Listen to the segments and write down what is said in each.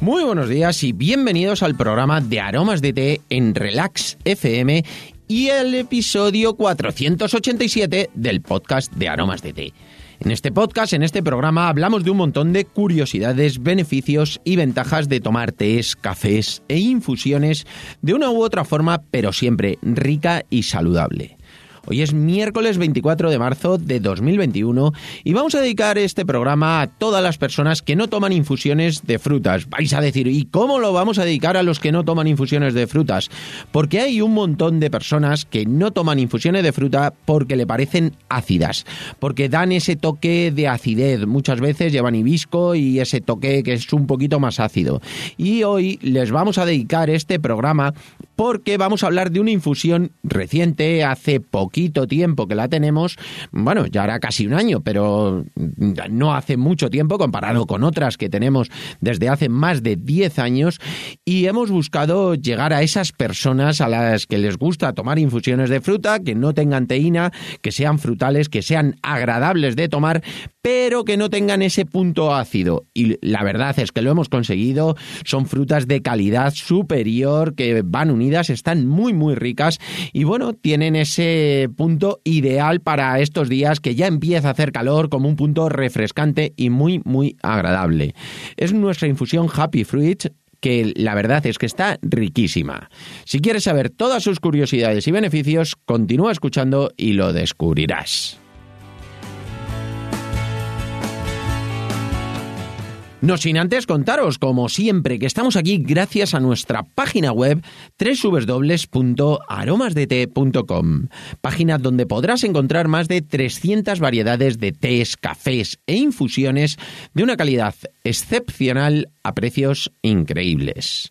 Muy buenos días y bienvenidos al programa de Aromas de Té en Relax FM y el episodio 487 del podcast de Aromas de Té. En este podcast, en este programa, hablamos de un montón de curiosidades, beneficios y ventajas de tomar tés, cafés e infusiones de una u otra forma, pero siempre rica y saludable. Hoy es miércoles 24 de marzo de 2021 y vamos a dedicar este programa a todas las personas que no toman infusiones de frutas. Vais a decir, ¿y cómo lo vamos a dedicar a los que no toman infusiones de frutas? Porque hay un montón de personas que no toman infusiones de fruta porque le parecen ácidas, porque dan ese toque de acidez. Muchas veces llevan hibisco y ese toque que es un poquito más ácido. Y hoy les vamos a dedicar este programa porque vamos a hablar de una infusión reciente, hace poquito tiempo que la tenemos, bueno, ya hará casi un año, pero no hace mucho tiempo comparado con otras que tenemos desde hace más de 10 años. Y hemos buscado llegar a esas personas a las que les gusta tomar infusiones de fruta, que no tengan teína, que sean frutales, que sean agradables de tomar, pero que no tengan ese punto ácido. Y la verdad es que lo hemos conseguido, son frutas de calidad superior que van unidas están muy muy ricas y bueno, tienen ese punto ideal para estos días que ya empieza a hacer calor como un punto refrescante y muy muy agradable. Es nuestra infusión Happy Fruits que la verdad es que está riquísima. Si quieres saber todas sus curiosidades y beneficios, continúa escuchando y lo descubrirás. No sin antes contaros, como siempre, que estamos aquí gracias a nuestra página web www.aromasdete.com, página donde podrás encontrar más de 300 variedades de tés, cafés e infusiones de una calidad excepcional a precios increíbles.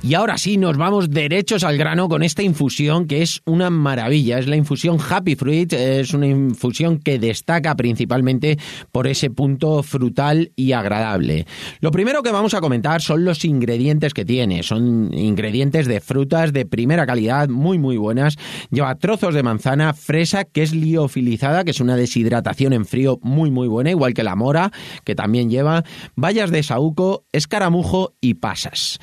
Y ahora sí, nos vamos derechos al grano con esta infusión que es una maravilla. Es la infusión Happy Fruit, es una infusión que destaca principalmente por ese punto frutal y agradable. Lo primero que vamos a comentar son los ingredientes que tiene. Son ingredientes de frutas de primera calidad, muy muy buenas. Lleva trozos de manzana, fresa que es liofilizada, que es una deshidratación en frío muy muy buena, igual que la mora, que también lleva, bayas de saúco, escaramujo y pasas.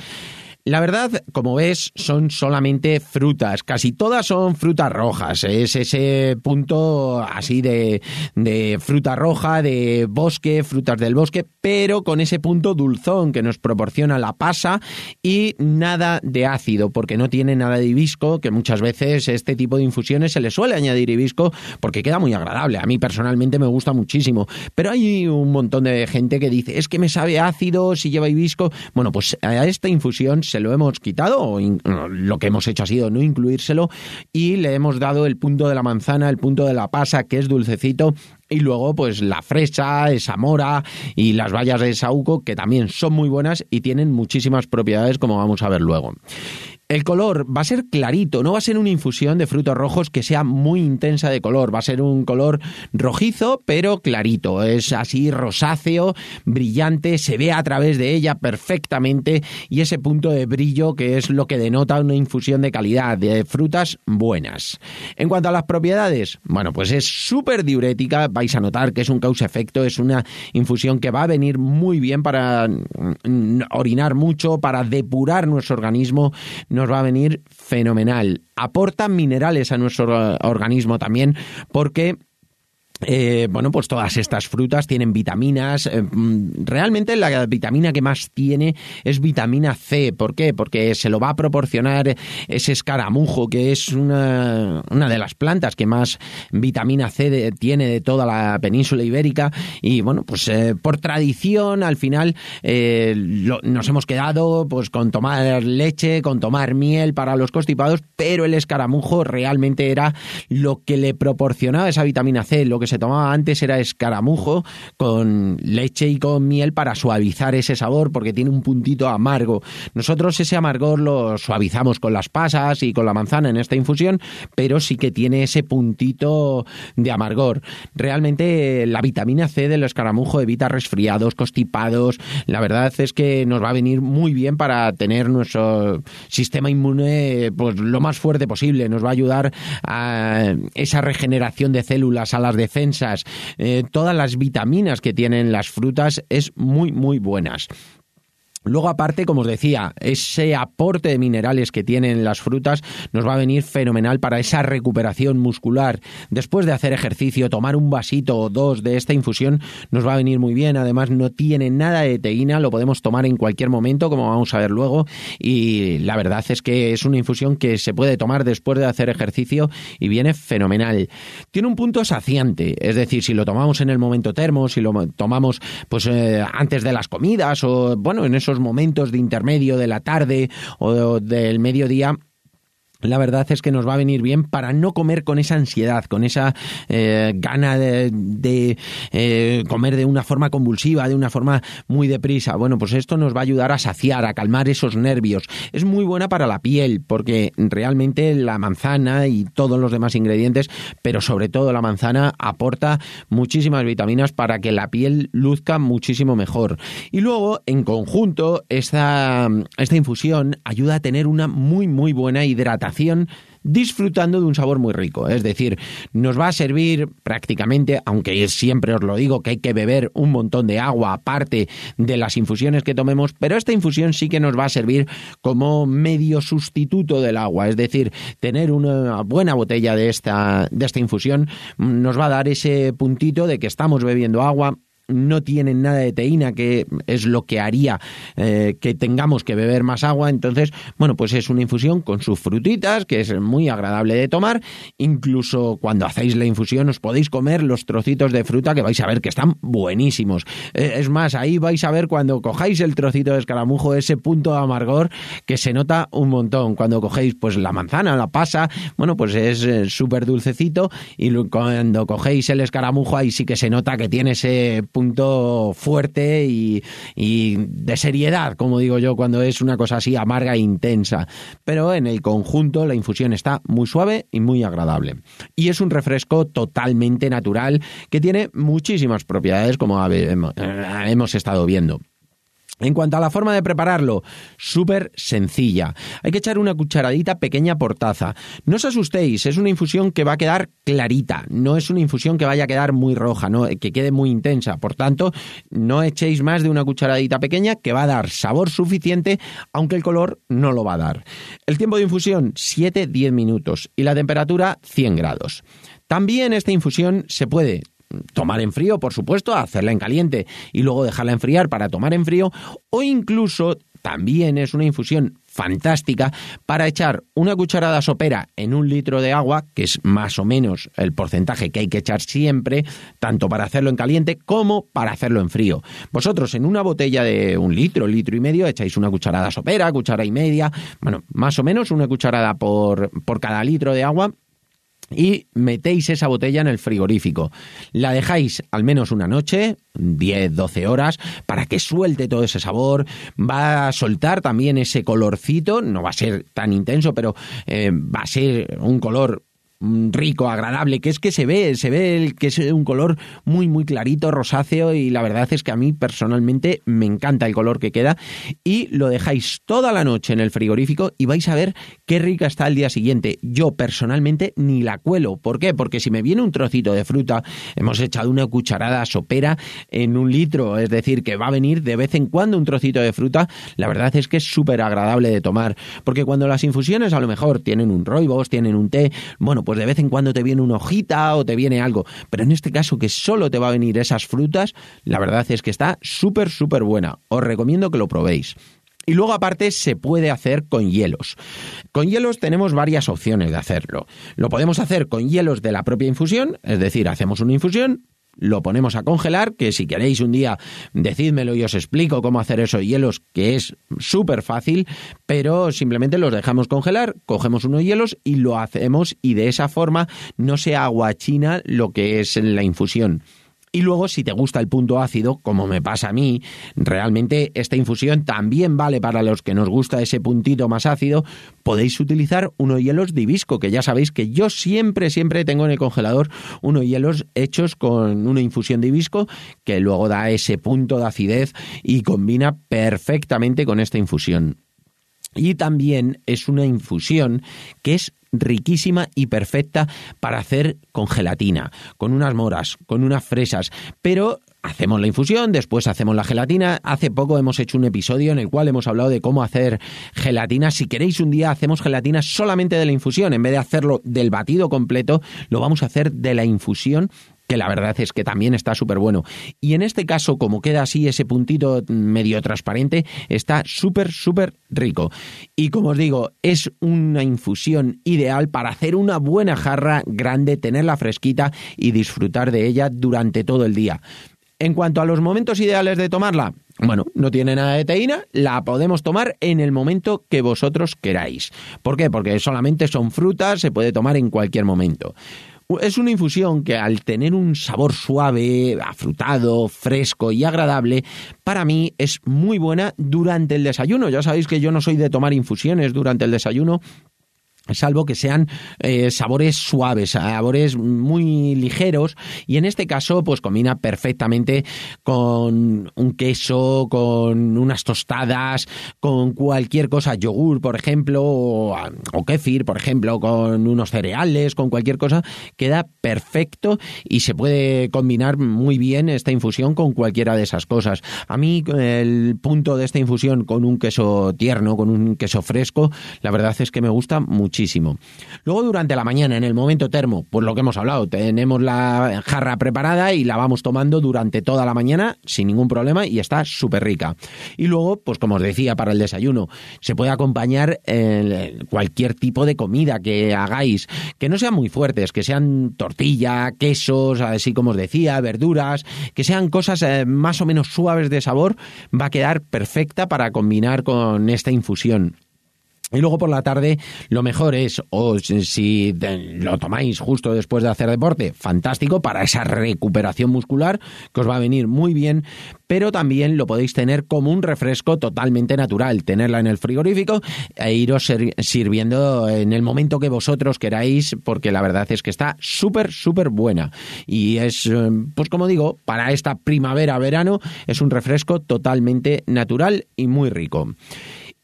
La verdad, como ves, son solamente frutas, casi todas son frutas rojas, es ese punto así de, de, fruta roja, de bosque, frutas del bosque, pero con ese punto dulzón que nos proporciona la pasa y nada de ácido, porque no tiene nada de hibisco, que muchas veces este tipo de infusiones se le suele añadir hibisco porque queda muy agradable, a mí personalmente me gusta muchísimo, pero hay un montón de gente que dice, es que me sabe ácido si lleva hibisco, bueno, pues a esta infusión se lo hemos quitado, o lo que hemos hecho ha sido no incluírselo, y le hemos dado el punto de la manzana, el punto de la pasa, que es dulcecito, y luego, pues la fresa, esa mora y las bayas de saúco, que también son muy buenas y tienen muchísimas propiedades, como vamos a ver luego. El color va a ser clarito, no va a ser una infusión de frutos rojos que sea muy intensa de color, va a ser un color rojizo pero clarito, es así rosáceo, brillante, se ve a través de ella perfectamente y ese punto de brillo que es lo que denota una infusión de calidad, de frutas buenas. En cuanto a las propiedades, bueno, pues es súper diurética, vais a notar que es un causa-efecto, es una infusión que va a venir muy bien para mm, orinar mucho, para depurar nuestro organismo, nos va a venir fenomenal. Aporta minerales a nuestro organismo también porque eh, bueno, pues todas estas frutas tienen vitaminas. Eh, mm, realmente la vitamina que más tiene es vitamina C. ¿Por qué? Porque se lo va a proporcionar ese escaramujo, que es una, una de las plantas que más vitamina C tiene de toda la península ibérica. Y bueno, pues eh, por tradición, al final nos hemos quedado pues con tomar leche, con tomar miel para los constipados, pero el escaramujo realmente era lo que le proporcionaba esa vitamina C, lo que se se tomaba antes era escaramujo con leche y con miel para suavizar ese sabor porque tiene un puntito amargo. Nosotros ese amargor lo suavizamos con las pasas y con la manzana en esta infusión, pero sí que tiene ese puntito de amargor. Realmente la vitamina C del escaramujo evita resfriados, constipados. La verdad es que nos va a venir muy bien para tener nuestro sistema inmune pues lo más fuerte posible. Nos va a ayudar a esa regeneración de células, a las defensas. Eh, todas las vitaminas que tienen las frutas es muy, muy buenas. Luego, aparte, como os decía, ese aporte de minerales que tienen las frutas nos va a venir fenomenal para esa recuperación muscular. Después de hacer ejercicio, tomar un vasito o dos de esta infusión nos va a venir muy bien. Además, no tiene nada de teína, lo podemos tomar en cualquier momento, como vamos a ver luego. Y la verdad es que es una infusión que se puede tomar después de hacer ejercicio y viene fenomenal. Tiene un punto saciante, es decir, si lo tomamos en el momento termo, si lo tomamos pues eh, antes de las comidas o bueno, en esos momentos de intermedio de la tarde o del mediodía la verdad es que nos va a venir bien para no comer con esa ansiedad, con esa eh, gana de, eh, comer de una forma convulsiva, de una forma muy deprisa. Bueno, pues esto nos va a ayudar a saciar, a calmar esos nervios. Es muy buena para la piel porque realmente la manzana y todos los demás ingredientes, pero sobre todo la manzana aporta muchísimas vitaminas para que la piel luzca muchísimo mejor. Y luego, en conjunto, esta, esta infusión ayuda a tener una muy, muy buena hidratación disfrutando de un sabor muy rico. Es decir, nos va a servir prácticamente, aunque siempre os lo digo, que hay que beber un montón de agua aparte de las infusiones que tomemos, pero esta infusión sí que nos va a servir como medio sustituto del agua. Es decir, tener una buena botella de esta, de esta infusión nos va a dar ese puntito de que estamos bebiendo agua no tienen nada de teína, que es lo que haría eh, que tengamos que beber más agua. Entonces, bueno, pues es una infusión con sus frutitas, que es muy agradable de tomar. Incluso cuando hacéis la infusión os podéis comer los trocitos de fruta que vais a ver que están buenísimos. Eh, es más, ahí vais a ver cuando cojáis el trocito de escaramujo ese punto de amargor que se nota un montón. Cuando cogéis pues la manzana, la pasa, bueno, pues es eh, súper dulcecito y cuando cogéis el escaramujo ahí sí que se nota que tiene ese punto fuerte y, de seriedad, como digo yo, cuando es una cosa así amarga e intensa. Pero en el conjunto la infusión está muy suave y muy agradable. Y es un refresco totalmente natural que tiene muchísimas propiedades, como hemos estado viendo. En cuanto a la forma de prepararlo, súper sencilla. Hay que echar una cucharadita pequeña por taza. No os asustéis, es una infusión que va a quedar clarita, no es una infusión que vaya a quedar muy roja, no, que quede muy intensa. Por tanto, no echéis más de una cucharadita pequeña que va a dar sabor suficiente, aunque el color no lo va a dar. El tiempo de infusión, 7-10 minutos y la temperatura, 100 grados. También esta infusión se puede tomar en frío, por supuesto, hacerla en caliente y luego dejarla enfriar para tomar en frío, o incluso también es una infusión fantástica para echar una cucharada sopera en un litro de agua, que es más o menos el porcentaje que hay que echar siempre, tanto para hacerlo en caliente como para hacerlo en frío. Vosotros en una botella de un litro, litro y medio, echáis una cucharada sopera, cuchara y media, bueno, más o menos una cucharada por, por cada litro de agua y metéis esa botella en el frigorífico. La dejáis al menos una noche, 10, 12 horas, para que suelte todo ese sabor. Va a soltar también ese colorcito, no va a ser tan intenso, pero eh, va a ser un color rico, agradable, que es que se ve, se ve que es un color muy, muy clarito, rosáceo, y la verdad es que a mí personalmente me encanta el color que queda, y lo dejáis toda la noche en el frigorífico y vais a ver qué rica está el día siguiente. Yo personalmente ni la cuelo. ¿Por qué? Porque si me viene un trocito de fruta, hemos echado una cucharada sopera en un litro, es decir, que va a venir de vez en cuando un trocito de fruta, la verdad es que es súper agradable de tomar, porque cuando las infusiones a lo mejor tienen un roibos, tienen un té, bueno, pues de vez en cuando te viene una hojita o te viene algo, pero en este caso que solo te va a venir esas frutas, la verdad es que está súper, súper buena. Os recomiendo que lo probéis. Y luego aparte se puede hacer con hielos. Con hielos tenemos varias opciones de hacerlo. Lo podemos hacer con hielos de la propia infusión, es decir, hacemos una infusión, lo ponemos a congelar, que si queréis un día decídmelo y os explico cómo hacer esos hielos, que es súper fácil, pero simplemente los dejamos congelar, cogemos unos hielos y lo hacemos y de esa forma no se aguachina lo que es la infusión. Y luego, si te gusta el punto ácido, como me pasa a mí, realmente esta infusión también vale para los que nos gusta ese puntito más ácido. Podéis utilizar unos hielos de hibisco, que ya sabéis que yo siempre, siempre tengo en el congelador unos hielos hechos con una infusión de hibisco que luego da ese punto de acidez y combina perfectamente con esta infusión. Y también es una infusión que es riquísima y perfecta para hacer con gelatina, con unas moras, con unas fresas, pero hacemos la infusión, después hacemos la gelatina. Hace poco hemos hecho un episodio en el cual hemos hablado de cómo hacer gelatina. Si queréis un día hacemos gelatina solamente de la infusión, en vez de hacerlo del batido completo, lo vamos a hacer de la infusión que la verdad es que también está súper bueno. Y en este caso, como queda así ese puntito medio transparente, está súper, súper rico. Y como os digo, es una infusión ideal para hacer una buena jarra grande, tenerla fresquita y disfrutar de ella durante todo el día. En cuanto a los momentos ideales de tomarla, bueno, no tiene nada de teína, la podemos tomar en el momento que vosotros queráis. ¿Por qué? Porque solamente son frutas, se puede tomar en cualquier momento. Es una infusión que al tener un sabor suave, afrutado, fresco y agradable, para mí es muy buena durante el desayuno. Ya sabéis que yo no soy de tomar infusiones durante el desayuno, salvo que sean eh, sabores suaves, sabores muy ligeros y en este caso pues combina perfectamente con un queso, con unas tostadas, con cualquier cosa, yogur por ejemplo o, o kéfir por ejemplo, con unos cereales, con cualquier cosa, queda perfecto y se puede combinar muy bien esta infusión con cualquiera de esas cosas. A mí el punto de esta infusión con un queso tierno, con un queso fresco, la verdad es que me gusta mucho Luego durante la mañana, en el momento termo, pues lo que hemos hablado, tenemos la jarra preparada y la vamos tomando durante toda la mañana sin ningún problema y está súper rica. Y luego, pues como os decía, para el desayuno, se puede acompañar eh, cualquier tipo de comida que hagáis, que no sean muy fuertes, que sean tortilla, quesos, así como os decía, verduras, que sean cosas eh, más o menos suaves de sabor, va a quedar perfecta para combinar con esta infusión. Y luego por la tarde lo mejor es, o si lo tomáis justo después de hacer deporte, fantástico para esa recuperación muscular que os va a venir muy bien, pero también lo podéis tener como un refresco totalmente natural, tenerla en el frigorífico e iros sirviendo en el momento que vosotros queráis, porque la verdad es que está súper, súper buena. Y es, eh, pues como digo, para esta primavera-verano es un refresco totalmente natural y muy rico.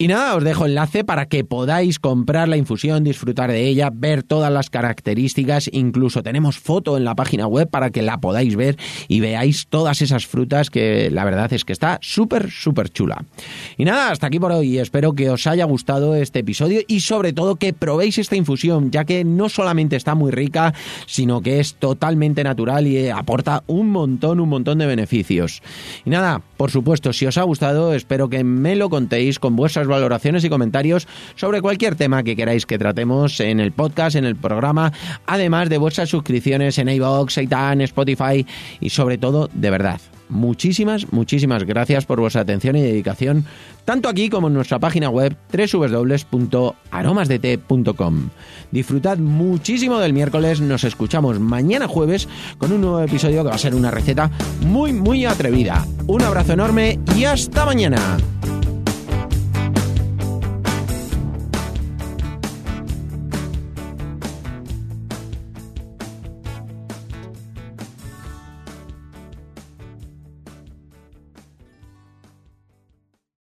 Y nada, os dejo enlace para que podáis comprar la infusión, disfrutar de ella, ver todas las características, incluso tenemos foto en la página web para que la podáis ver y veáis todas esas frutas que la verdad es que está súper, súper chula. Y nada, hasta aquí por hoy. Espero que os haya gustado este episodio y sobre todo que probéis esta infusión, ya que no solamente está muy rica, sino que es totalmente natural y aporta un montón, un montón de beneficios. Y nada, por supuesto, si os ha gustado, espero que me lo contéis con vuestras valoraciones y comentarios sobre cualquier tema que queráis que tratemos en el podcast, en el programa, además de vuestras suscripciones en iVoox, Seitan, Spotify y sobre todo, de verdad, muchísimas, muchísimas gracias por vuestra atención y dedicación, tanto aquí como en nuestra página web www.aromasdete.com. Disfrutad muchísimo del miércoles, nos escuchamos mañana jueves con un nuevo episodio que va a ser una receta muy, muy atrevida. Un abrazo enorme y hasta mañana.